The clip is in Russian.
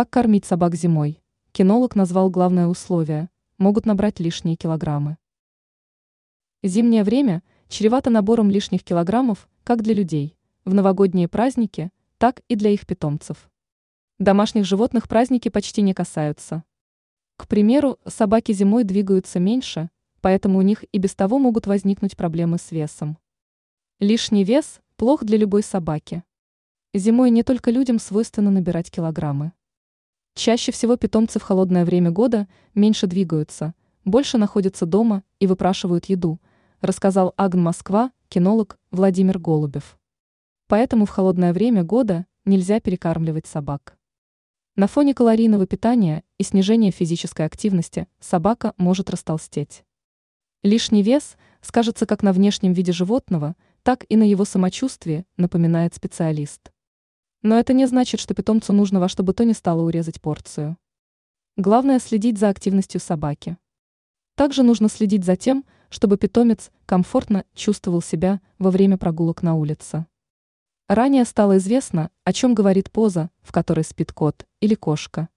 Как кормить собак зимой? Кинолог назвал главное условие – могут набрать лишние килограммы. Зимнее время чревато набором лишних килограммов как для людей, в новогодние праздники, так и для их питомцев. Домашних животных праздники почти не касаются. К примеру, собаки зимой двигаются меньше, поэтому у них и без того могут возникнуть проблемы с весом. Лишний вес плох для любой собаки. Зимой не только людям свойственно набирать килограммы. Чаще всего питомцы в холодное время года меньше двигаются, больше находятся дома и выпрашивают еду, рассказал Агн Москва, кинолог Владимир Голубев. Поэтому в холодное время года нельзя перекармливать собак. На фоне калорийного питания и снижения физической активности собака может растолстеть. Лишний вес скажется как на внешнем виде животного, так и на его самочувствии, напоминает специалист. Но это не значит, что питомцу нужно во что бы то ни стало урезать порцию. Главное следить за активностью собаки. Также нужно следить за тем, чтобы питомец комфортно чувствовал себя во время прогулок на улице. Ранее стало известно, о чем говорит поза, в которой спит кот или кошка.